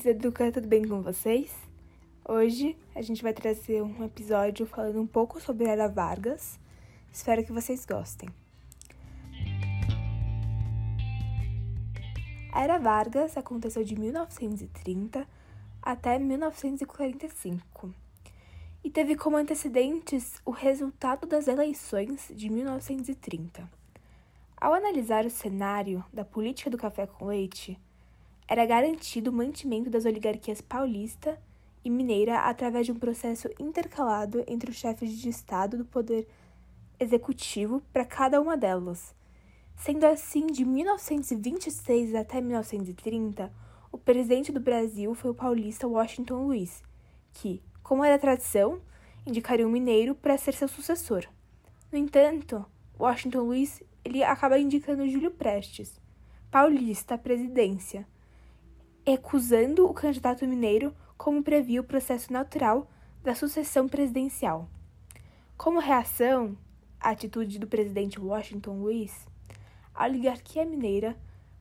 Ouvintes do Educa, tudo bem com vocês? Hoje a gente vai trazer um episódio falando um pouco sobre Era Vargas. Espero que vocês gostem. A Era Vargas aconteceu de 1930 até 1945 e teve como antecedentes o resultado das eleições de 1930. Ao analisar o cenário da política do café com leite, era garantido o mantimento das oligarquias paulista e mineira através de um processo intercalado entre os chefes de Estado do poder executivo para cada uma delas. Sendo assim, de 1926 até 1930, o presidente do Brasil foi o paulista Washington Luiz, que, como era tradição, indicaria um mineiro para ser seu sucessor. No entanto, Washington Luiz ele acaba indicando Júlio Prestes, paulista, à presidência recusando o candidato mineiro como previa o processo natural da sucessão presidencial. Como reação à atitude do presidente Washington Luiz, a oligarquia mineira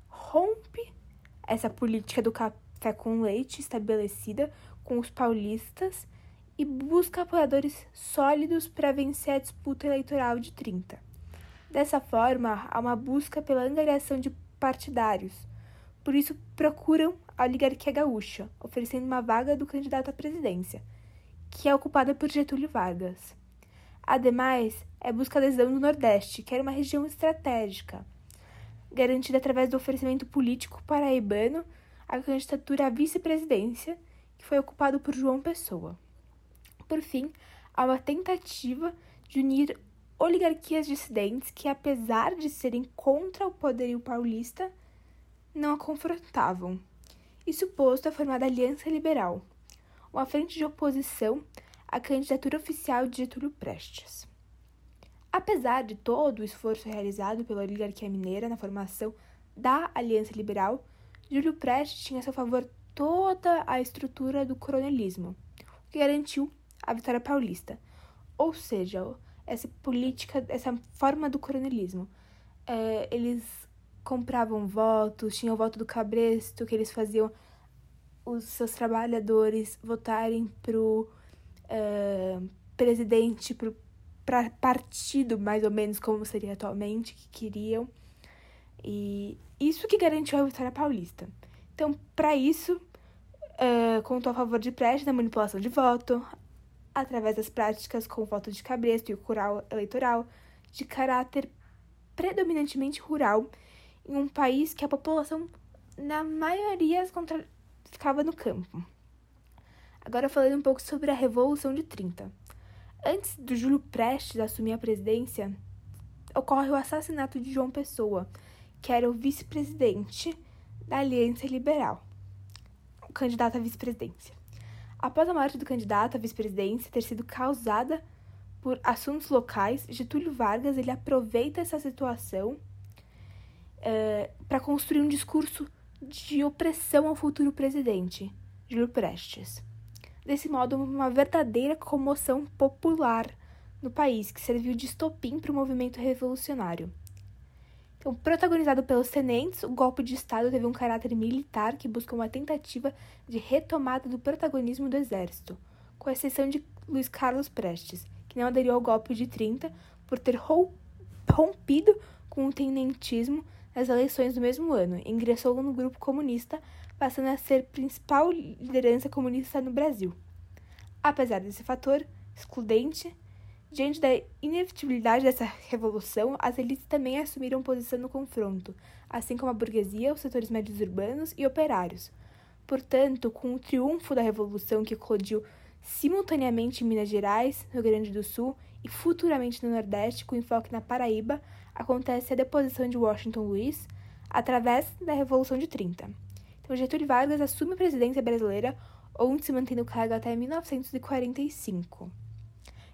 rompe essa política do café com leite estabelecida com os paulistas e busca apoiadores sólidos para vencer a disputa eleitoral de 30. Dessa forma, há uma busca pela angariação de partidários. Por isso, procuram a oligarquia gaúcha, oferecendo uma vaga do candidato à presidência, que é ocupada por Getúlio Vargas. Ademais, é busca adesão do Nordeste, que era uma região estratégica, garantida através do oferecimento político paraibano à candidatura à vice-presidência, que foi ocupado por João Pessoa. Por fim, há uma tentativa de unir oligarquias dissidentes que, apesar de serem contra o poderio paulista, não a confrontavam e suposto a formada Aliança Liberal, uma frente de oposição à candidatura oficial de Getúlio Prestes. Apesar de todo o esforço realizado pela oligarquia mineira na formação da Aliança Liberal, Júlio Prestes tinha a seu favor toda a estrutura do coronelismo, o que garantiu a vitória paulista. Ou seja, essa política, essa forma do coronelismo. É, eles compravam votos, tinha o voto do cabresto, que eles faziam os seus trabalhadores votarem pro uh, presidente, pro pra partido, mais ou menos como seria atualmente, que queriam. E isso que garantiu a vitória paulista. Então, para isso, uh, contou a favor de Prestes na manipulação de voto, através das práticas com o voto de cabresto e o cural eleitoral, de caráter predominantemente rural em um país que a população, na maioria, ficava no campo. Agora falando um pouco sobre a Revolução de 30. Antes do Júlio Prestes assumir a presidência, ocorre o assassinato de João Pessoa, que era o vice-presidente da Aliança Liberal, o candidato à vice-presidência. Após a morte do candidato à vice-presidência ter sido causada por assuntos locais, Getúlio Vargas ele aproveita essa situação é, para construir um discurso de opressão ao futuro presidente, Júlio Prestes. Desse modo, uma verdadeira comoção popular no país, que serviu de estopim para o movimento revolucionário. Então, protagonizado pelos tenentes, o golpe de Estado teve um caráter militar que busca uma tentativa de retomada do protagonismo do exército, com exceção de Luiz Carlos Prestes, que não aderiu ao golpe de 30 por ter rompido com o tenentismo nas eleições do mesmo ano, ingressou no grupo comunista, passando a ser principal liderança comunista no Brasil. Apesar desse fator excludente, diante da inevitabilidade dessa revolução, as elites também assumiram posição no confronto, assim como a burguesia, os setores médios urbanos e operários. Portanto, com o triunfo da revolução que eclodiu simultaneamente em Minas Gerais, Rio Grande do Sul e futuramente no Nordeste, com enfoque na Paraíba, acontece a deposição de Washington Luiz através da Revolução de 30. Então, Getúlio Vargas assume a presidência brasileira, onde se mantém no cargo até 1945.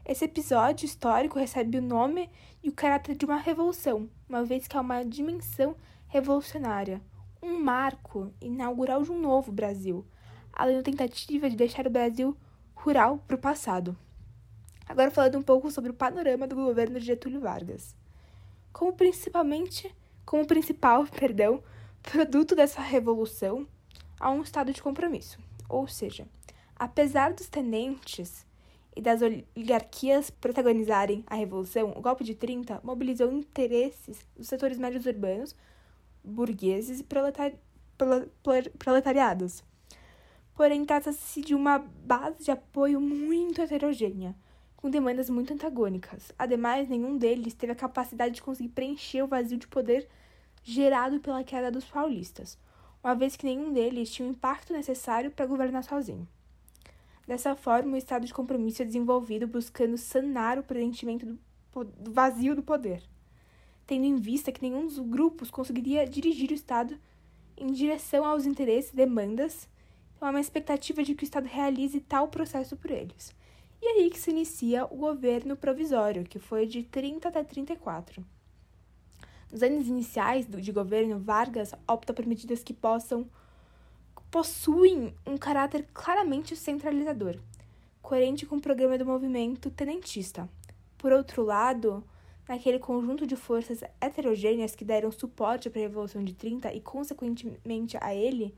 Esse episódio histórico recebe o nome e o caráter de uma revolução, uma vez que é uma dimensão revolucionária, um marco inaugural de um novo Brasil, além da tentativa de deixar o Brasil rural para o passado. Agora falando um pouco sobre o panorama do governo de Getúlio Vargas como principalmente como principal, perdão, produto dessa revolução, a um estado de compromisso. Ou seja, apesar dos tenentes e das oligarquias protagonizarem a revolução, o golpe de 30 mobilizou interesses dos setores médios urbanos, burgueses e proletari proletariados. Porém, trata-se de uma base de apoio muito heterogênea, com demandas muito antagônicas. Ademais, nenhum deles teve a capacidade de conseguir preencher o vazio de poder gerado pela queda dos paulistas, uma vez que nenhum deles tinha o impacto necessário para governar sozinho. Dessa forma, o estado de compromisso é desenvolvido buscando sanar o preenchimento do vazio do poder, tendo em vista que nenhum dos grupos conseguiria dirigir o Estado em direção aos interesses e demandas, então há uma expectativa de que o Estado realize tal processo por eles. E aí que se inicia o governo provisório, que foi de 30 até 34. Nos anos iniciais de governo, Vargas opta por medidas que possam possuem um caráter claramente centralizador, coerente com o programa do movimento tenentista. Por outro lado, naquele conjunto de forças heterogêneas que deram suporte para a Revolução de 30 e, consequentemente, a ele,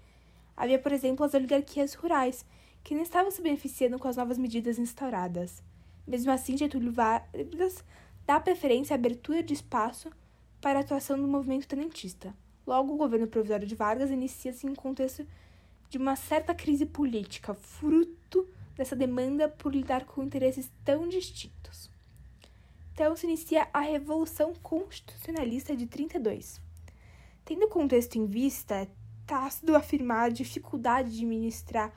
havia, por exemplo, as oligarquias rurais, que não estavam se beneficiando com as novas medidas instauradas. Mesmo assim, Getúlio Vargas dá preferência à abertura de espaço para a atuação do movimento tenentista. Logo, o governo provisório de Vargas inicia-se em um contexto de uma certa crise política, fruto dessa demanda por lidar com interesses tão distintos. Então se inicia a Revolução Constitucionalista de 32. Tendo o contexto em vista, é tácito afirmar a dificuldade de ministrar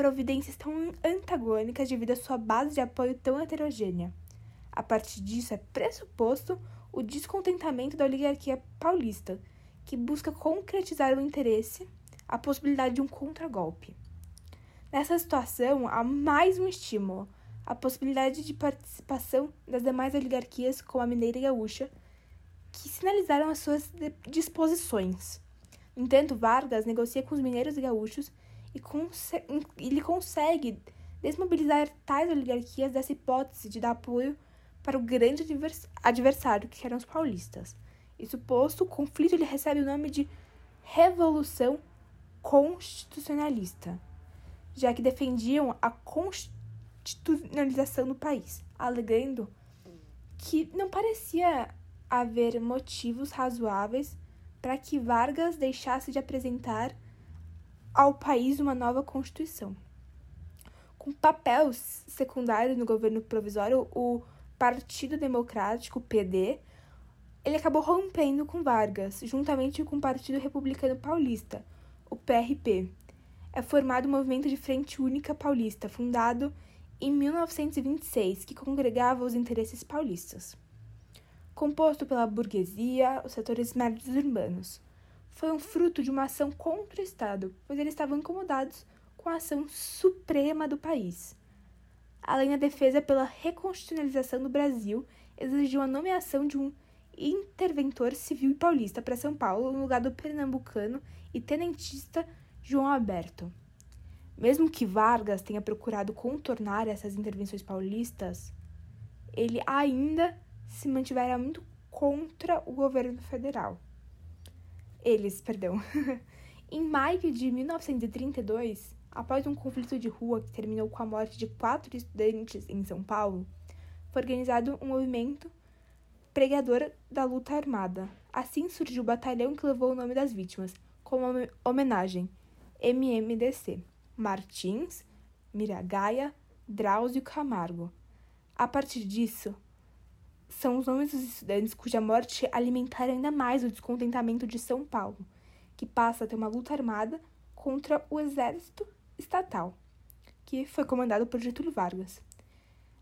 providências tão antagônicas devido à sua base de apoio tão heterogênea. A partir disso, é pressuposto o descontentamento da oligarquia paulista, que busca concretizar o interesse a possibilidade de um contragolpe. Nessa situação, há mais um estímulo, a possibilidade de participação das demais oligarquias, como a mineira e gaúcha, que sinalizaram as suas disposições. No entanto, Vargas negocia com os mineiros e gaúchos e ele consegue desmobilizar tais oligarquias dessa hipótese de dar apoio para o grande adversário, que eram os paulistas. Isso posto, o conflito ele recebe o nome de Revolução constitucionalista, já que defendiam a constitucionalização do país, alegando que não parecia haver motivos razoáveis para que Vargas deixasse de apresentar ao país uma nova constituição. Com papel secundário no governo provisório, o Partido Democrático, PD, ele acabou rompendo com Vargas, juntamente com o Partido Republicano Paulista, o PRP. É formado o Movimento de Frente Única Paulista, fundado em 1926, que congregava os interesses paulistas. Composto pela burguesia, os setores médios urbanos. Foi um fruto de uma ação contra o Estado, pois eles estavam incomodados com a ação suprema do país. Além da defesa pela reconstitucionalização do Brasil, exigiu a nomeação de um interventor civil paulista para São Paulo no lugar do pernambucano e tenentista João Alberto. Mesmo que Vargas tenha procurado contornar essas intervenções paulistas, ele ainda se mantivera muito contra o governo federal. Eles, perdão. em maio de 1932, após um conflito de rua que terminou com a morte de quatro estudantes em São Paulo, foi organizado um movimento pregador da luta armada. Assim surgiu o batalhão que levou o nome das vítimas, como homenagem, MMDC, Martins, Miragaia, Drauzio Camargo. A partir disso, são os nomes dos estudantes cuja morte alimentaram ainda mais o descontentamento de São Paulo, que passa a ter uma luta armada contra o exército estatal, que foi comandado por Getúlio Vargas.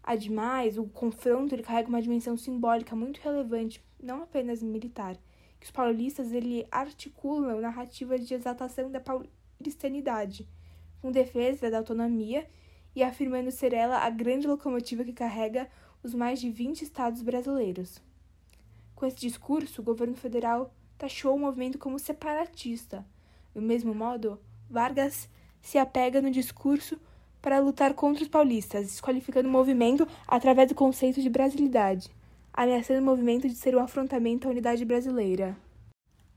Ademais, o confronto ele carrega uma dimensão simbólica muito relevante, não apenas militar, que os paulistas ele articulam narrativas de exaltação da paulistanidade, com defesa da autonomia e afirmando ser ela a grande locomotiva que carrega os mais de 20 estados brasileiros. Com esse discurso, o governo federal taxou o movimento como separatista. Do mesmo modo, Vargas se apega no discurso para lutar contra os paulistas, desqualificando o movimento através do conceito de brasilidade, ameaçando o movimento de ser um afrontamento à unidade brasileira.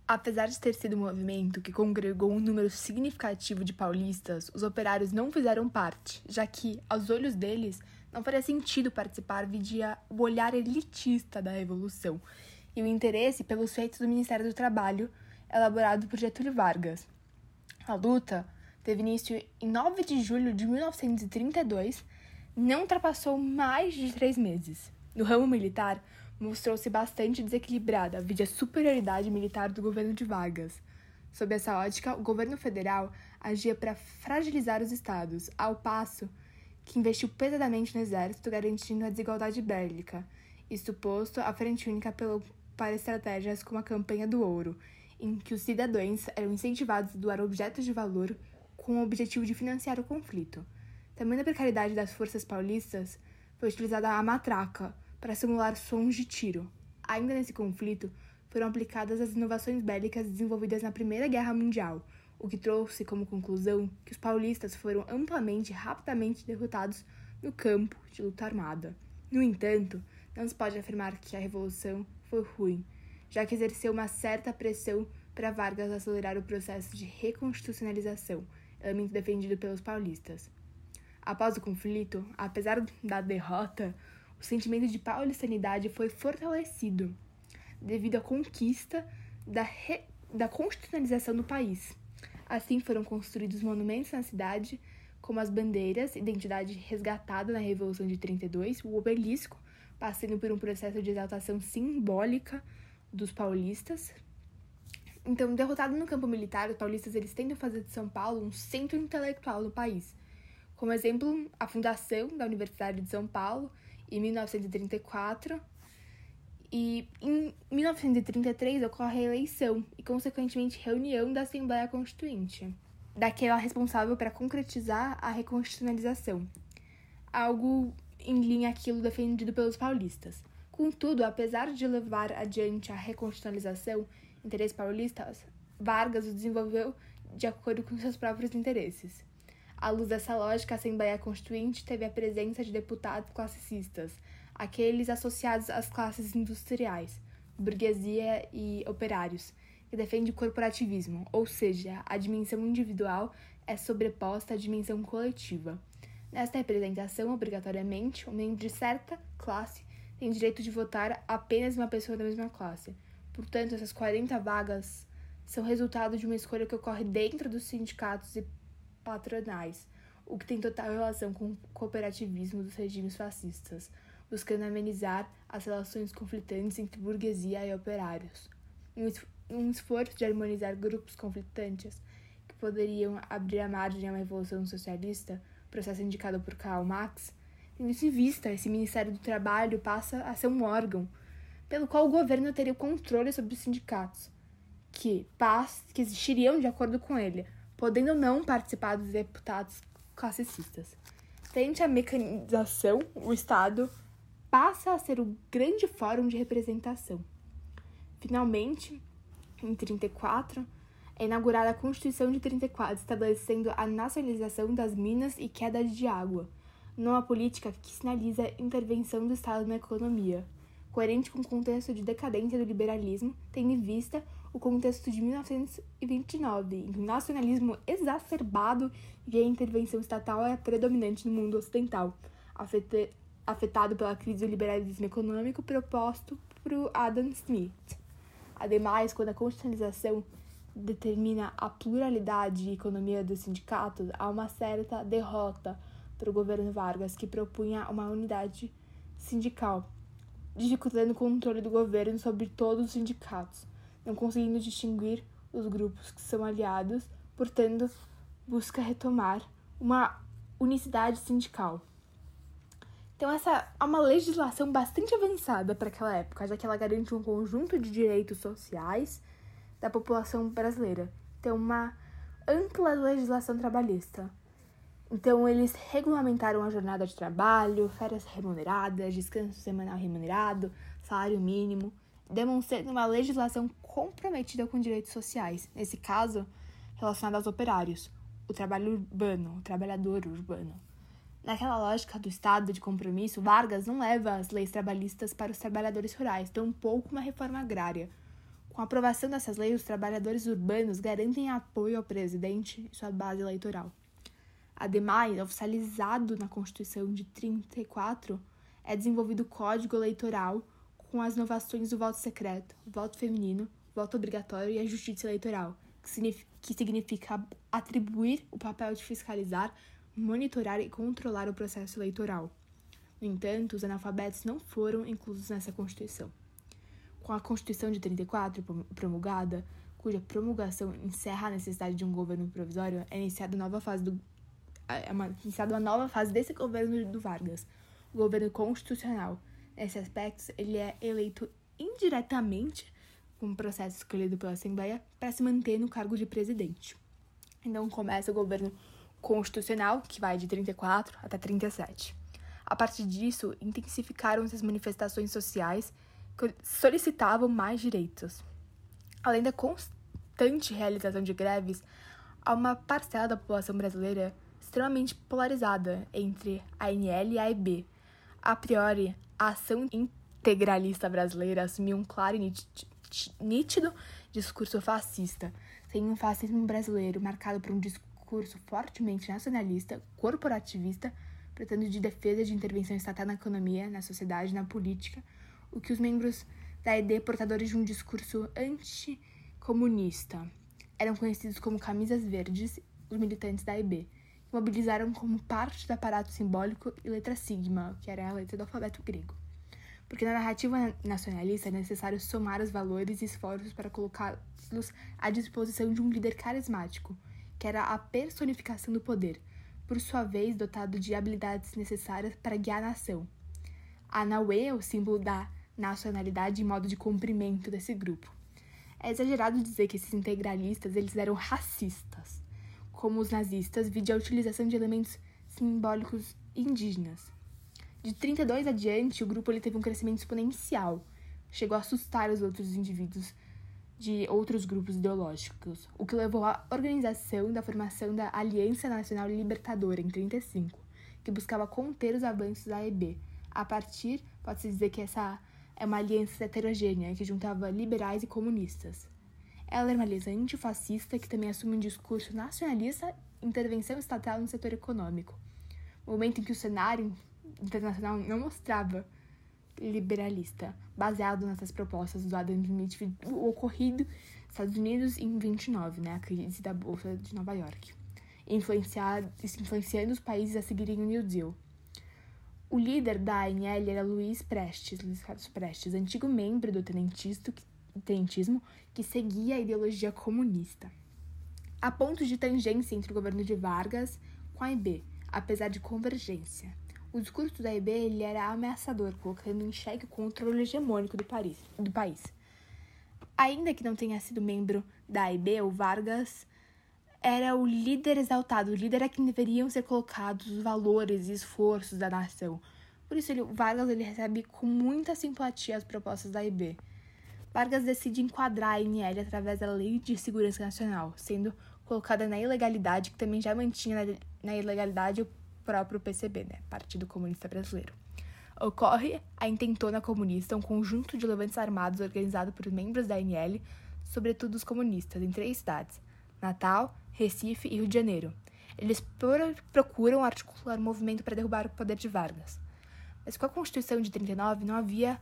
Apesar de ter sido um movimento que congregou um número significativo de paulistas, os operários não fizeram parte, já que, aos olhos deles, não faria sentido participar vidia o olhar elitista da Revolução e o interesse pelos feitos do Ministério do Trabalho, elaborado por Getúlio Vargas. A luta teve início em 9 de julho de 1932, não ultrapassou mais de três meses. No ramo militar, mostrou-se bastante desequilibrada devido à superioridade militar do governo de Vargas. Sob essa ótica, o governo federal agia para fragilizar os estados, ao passo que investiu pesadamente no exército, garantindo a desigualdade bélica, e suposto a frente única pelo, para estratégias como a campanha do ouro, em que os cidadãos eram incentivados a doar objetos de valor com o objetivo de financiar o conflito. Também na precariedade das forças paulistas foi utilizada a matraca, para simular sons de tiro. Ainda nesse conflito, foram aplicadas as inovações bélicas desenvolvidas na Primeira Guerra Mundial, o que trouxe como conclusão que os paulistas foram amplamente e rapidamente derrotados no campo de luta armada. No entanto, não se pode afirmar que a revolução foi ruim, já que exerceu uma certa pressão para Vargas acelerar o processo de reconstitucionalização, elemento defendido pelos paulistas. Após o conflito, apesar da derrota, o sentimento de paulistanidade foi fortalecido devido à conquista da, re... da constitucionalização do país. Assim foram construídos monumentos na cidade, como as bandeiras, identidade resgatada na Revolução de 32, o obelisco, passando por um processo de exaltação simbólica dos paulistas. Então, derrotado no campo militar, os paulistas eles tentam fazer de São Paulo um centro intelectual do país. Como exemplo, a fundação da Universidade de São Paulo em 1934. E em 1933 ocorre a eleição e, consequentemente, reunião da Assembleia Constituinte, daquela responsável para concretizar a reconstitucionalização, algo em linha aquilo defendido pelos paulistas. Contudo, apesar de levar adiante a reconstitucionalização, interesses paulistas, Vargas o desenvolveu de acordo com seus próprios interesses. À luz dessa lógica, a Assembleia Constituinte teve a presença de deputados classicistas, aqueles associados às classes industriais, burguesia e operários, que defende o corporativismo, ou seja, a dimensão individual é sobreposta à dimensão coletiva. Nesta representação, obrigatoriamente, um membro de certa classe tem direito de votar apenas uma pessoa da mesma classe. Portanto, essas 40 vagas são resultado de uma escolha que ocorre dentro dos sindicatos e patronais, o que tem total relação com o cooperativismo dos regimes fascistas, buscando amenizar as relações conflitantes entre burguesia e operários. Um esforço de harmonizar grupos conflitantes que poderiam abrir a margem a uma revolução socialista, processo indicado por Karl Marx, tendo isso em vista, esse Ministério do Trabalho passa a ser um órgão pelo qual o governo teria o controle sobre os sindicatos, que, paz, que existiriam de acordo com ele, podendo não participar dos deputados classicistas. Frente à mecanização, o Estado passa a ser o grande fórum de representação. Finalmente, em 34, é inaugurada a Constituição de 34, estabelecendo a nacionalização das minas e queda de água, numa política que sinaliza intervenção do Estado na economia, coerente com o contexto de decadência do liberalismo, tendo em vista o contexto de 1929, em que o nacionalismo exacerbado e a intervenção estatal é predominante no mundo ocidental, afetado pela crise do liberalismo econômico proposto por Adam Smith. Ademais, quando a constitucionalização determina a pluralidade e economia dos sindicatos, há uma certa derrota para o governo Vargas, que propunha uma unidade sindical, dificultando o controle do governo sobre todos os sindicatos não conseguindo distinguir os grupos que são aliados, portanto, busca retomar uma unicidade sindical. Então, essa é uma legislação bastante avançada para aquela época, já que ela garante um conjunto de direitos sociais da população brasileira. Tem uma ampla legislação trabalhista. Então, eles regulamentaram a jornada de trabalho, férias remuneradas, descanso semanal remunerado, salário mínimo, demonstrando uma legislação comprometida com direitos sociais, nesse caso, relacionado aos operários, o trabalho urbano, o trabalhador urbano. Naquela lógica do Estado de compromisso, Vargas não leva as leis trabalhistas para os trabalhadores rurais, tampouco uma reforma agrária. Com a aprovação dessas leis, os trabalhadores urbanos garantem apoio ao presidente e sua base eleitoral. Ademais, oficializado na Constituição de 34, é desenvolvido o Código Eleitoral com as inovações do voto secreto, voto feminino, voto obrigatório e a justiça eleitoral, que significa, que significa atribuir o papel de fiscalizar, monitorar e controlar o processo eleitoral. No entanto, os analfabetos não foram inclusos nessa Constituição. Com a Constituição de 34 promulgada, cuja promulgação encerra a necessidade de um governo provisório, é iniciada nova fase do é uma, iniciada uma nova fase desse governo do Vargas, o governo constitucional. Nesse aspecto, ele é eleito indiretamente com um processo escolhido pela Assembleia para se manter no cargo de presidente. Então começa o governo constitucional, que vai de 34 até 37. A partir disso, intensificaram-se as manifestações sociais que solicitavam mais direitos. Além da constante realização de greves, há uma parcela da população brasileira extremamente polarizada entre a NL e a EB. A priori, a ação integralista brasileira assumiu um claro e nítido discurso fascista, sem um fascismo brasileiro marcado por um discurso fortemente nacionalista, corporativista, pretendo de defesa de intervenção estatal na economia, na sociedade, na política, o que os membros da ED, portadores de um discurso anticomunista, eram conhecidos como camisas verdes, os militantes da EB, que mobilizaram como parte do aparato simbólico e letra sigma, que era a letra do alfabeto grego. Porque na narrativa nacionalista é necessário somar os valores e esforços para colocá-los à disposição de um líder carismático, que era a personificação do poder, por sua vez dotado de habilidades necessárias para guiar a nação. A Naue é o símbolo da nacionalidade e modo de cumprimento desse grupo. É exagerado dizer que esses integralistas eles eram racistas, como os nazistas, vide a utilização de elementos simbólicos indígenas. De 32 adiante, o grupo ele teve um crescimento exponencial, chegou a assustar os outros indivíduos de outros grupos ideológicos, o que levou à organização da formação da Aliança Nacional Libertadora em 35, que buscava conter os avanços da EB. A partir, pode-se dizer que essa é uma aliança heterogênea que juntava liberais e comunistas. Ela era uma aliança antifascista que também assume um discurso nacionalista intervenção estatal no setor econômico, momento em que o cenário internacional não mostrava liberalista, baseado nessas propostas do Adam Smith, o ocorrido Estados Unidos em 29, né, a crise da Bolsa de Nova York, influenciando os países a seguirem o New Deal. O líder da ANL era Luiz Prestes, Luiz Carlos Prestes, antigo membro do tenentismo que seguia a ideologia comunista. Há pontos de tangência entre o governo de Vargas com a IB, apesar de convergência. O discurso da IB ele era ameaçador, colocando em xeque o controle hegemônico do, Paris, do país. Ainda que não tenha sido membro da IB, o Vargas era o líder exaltado, o líder a quem deveriam ser colocados os valores e esforços da nação. Por isso, ele, Vargas ele recebe com muita simpatia as propostas da IB. Vargas decide enquadrar a INL através da Lei de Segurança Nacional, sendo colocada na ilegalidade, que também já mantinha na, na ilegalidade o próprio PCB, né, Partido Comunista Brasileiro. Ocorre a intentona comunista, um conjunto de levantes armados organizado por membros da INL, sobretudo os comunistas, em três cidades: Natal, Recife e Rio de Janeiro. Eles procuram articular um movimento para derrubar o poder de Vargas. Mas com a Constituição de 39 não havia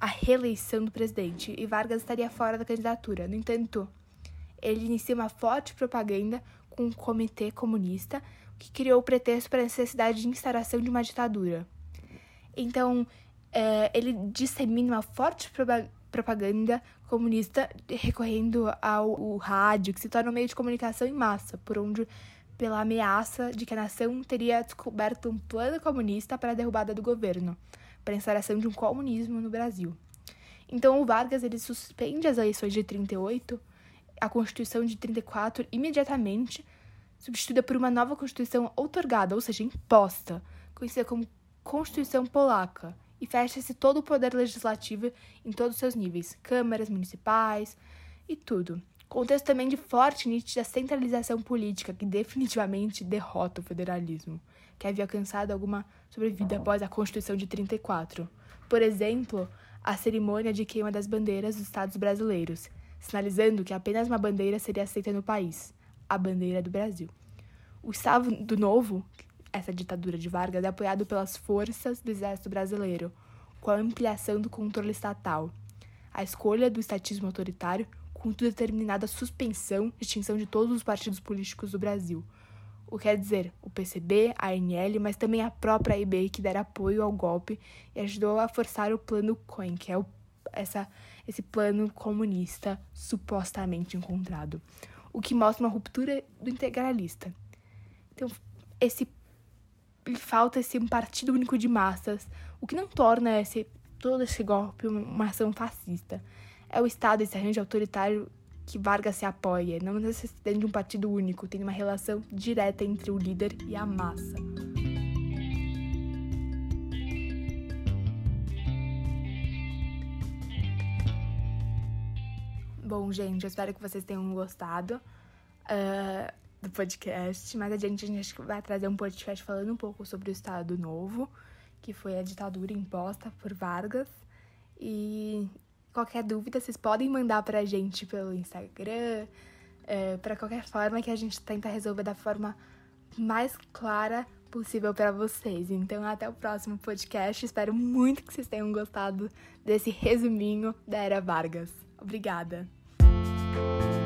a reeleição do presidente e Vargas estaria fora da candidatura. No entanto, ele inicia uma forte propaganda com o Comitê Comunista, que criou o pretexto para a necessidade de instauração de uma ditadura. Então, é, ele dissemina uma forte propaganda comunista recorrendo ao rádio, que se torna um meio de comunicação em massa, por onde pela ameaça de que a nação teria descoberto um plano comunista para a derrubada do governo, para a instauração de um comunismo no Brasil. Então o Vargas ele suspende as eleições de 38, a Constituição de 34 imediatamente, substituída por uma nova Constituição outorgada, ou seja, imposta, conhecida como Constituição Polaca, e fecha-se todo o poder legislativo em todos os seus níveis, câmaras, municipais e tudo. Contexto também de forte e nítida centralização política que definitivamente derrota o federalismo, que havia alcançado alguma sobrevida após a Constituição de 34. Por exemplo, a cerimônia de queima das bandeiras dos estados brasileiros, sinalizando que apenas uma bandeira seria aceita no país, a bandeira do Brasil. O Estado Novo, essa ditadura de Vargas, é apoiado pelas forças do Exército Brasileiro, com a ampliação do controle estatal, a escolha do estatismo autoritário, com determinada suspensão e extinção de todos os partidos políticos do Brasil. O que quer dizer, o PCB, a ANL, mas também a própria AIB, que dera apoio ao golpe e ajudou a forçar o plano Cohen, que é o, essa, esse plano comunista supostamente encontrado. O que mostra uma ruptura do integralista. Então, esse falta esse partido único de massas, o que não torna esse todo esse golpe uma ação fascista. É o Estado, esse arranjo autoritário que Vargas se apoia, não necessitando de um partido único, tem uma relação direta entre o líder e a massa. Bom, gente, eu espero que vocês tenham gostado uh, do podcast, mas a gente, a gente vai trazer um podcast falando um pouco sobre o Estado Novo que foi a ditadura imposta por Vargas. E qualquer dúvida, vocês podem mandar pra gente pelo Instagram, é, para qualquer forma que a gente tenta resolver da forma mais clara possível para vocês. Então, até o próximo podcast. Espero muito que vocês tenham gostado desse resuminho da Era Vargas. Obrigada! you